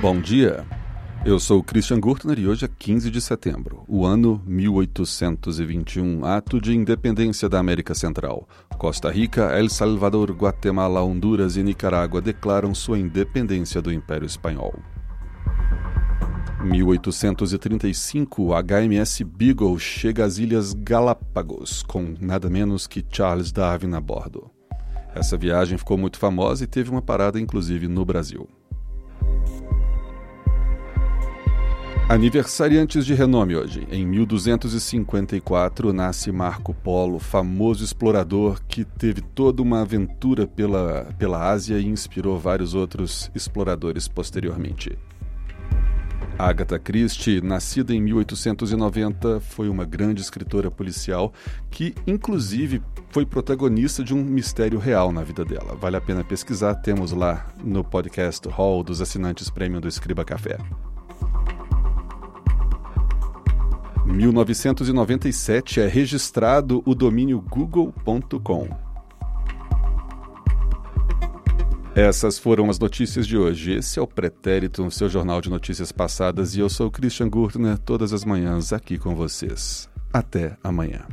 Bom dia. Eu sou Christian Gurtner e hoje é 15 de setembro, o ano 1821, ato de independência da América Central. Costa Rica, El Salvador, Guatemala, Honduras e Nicarágua declaram sua independência do Império Espanhol. 1835, HMS Beagle chega às Ilhas Galápagos com nada menos que Charles Darwin a bordo. Essa viagem ficou muito famosa e teve uma parada inclusive no Brasil. Aniversariantes de renome hoje. Em 1254 nasce Marco Polo, famoso explorador que teve toda uma aventura pela, pela Ásia e inspirou vários outros exploradores posteriormente. Agatha Christie, nascida em 1890, foi uma grande escritora policial que, inclusive, foi protagonista de um mistério real na vida dela. Vale a pena pesquisar, temos lá no podcast Hall dos assinantes Prêmio do Escriba Café. 1997 é registrado o domínio google.com. Essas foram as notícias de hoje. Esse é o Pretérito, seu jornal de notícias passadas, e eu sou Christian Gurtner, todas as manhãs aqui com vocês. Até amanhã.